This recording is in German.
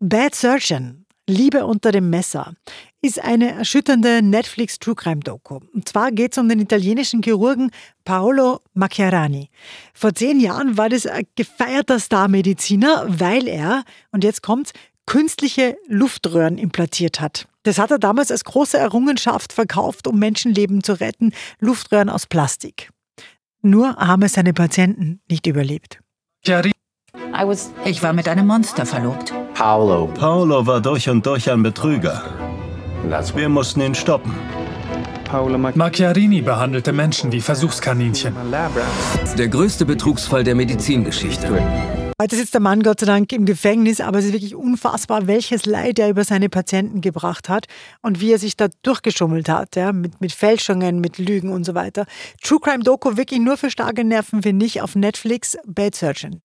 Bad Surgeon, Liebe unter dem Messer, ist eine erschütternde Netflix True Crime Doku. Und zwar geht es um den italienischen Chirurgen Paolo Macchiarani. Vor zehn Jahren war das ein gefeierter Starmediziner, weil er, und jetzt kommt's, künstliche Luftröhren implantiert hat. Das hat er damals als große Errungenschaft verkauft, um Menschenleben zu retten, Luftröhren aus Plastik. Nur haben es seine Patienten nicht überlebt. Ich war mit einem Monster verlobt. Paolo. Paolo war durch und durch ein Betrüger. Wir mussten ihn stoppen. Macchiarini behandelte Menschen wie Versuchskaninchen. Der größte Betrugsfall der Medizingeschichte. Heute sitzt der Mann Gott sei Dank im Gefängnis, aber es ist wirklich unfassbar, welches Leid er über seine Patienten gebracht hat und wie er sich da durchgeschummelt hat, ja, mit, mit Fälschungen, mit Lügen und so weiter. True Crime Doku wirklich nur für starke Nerven, finde ich, auf Netflix, Bad Surgeon.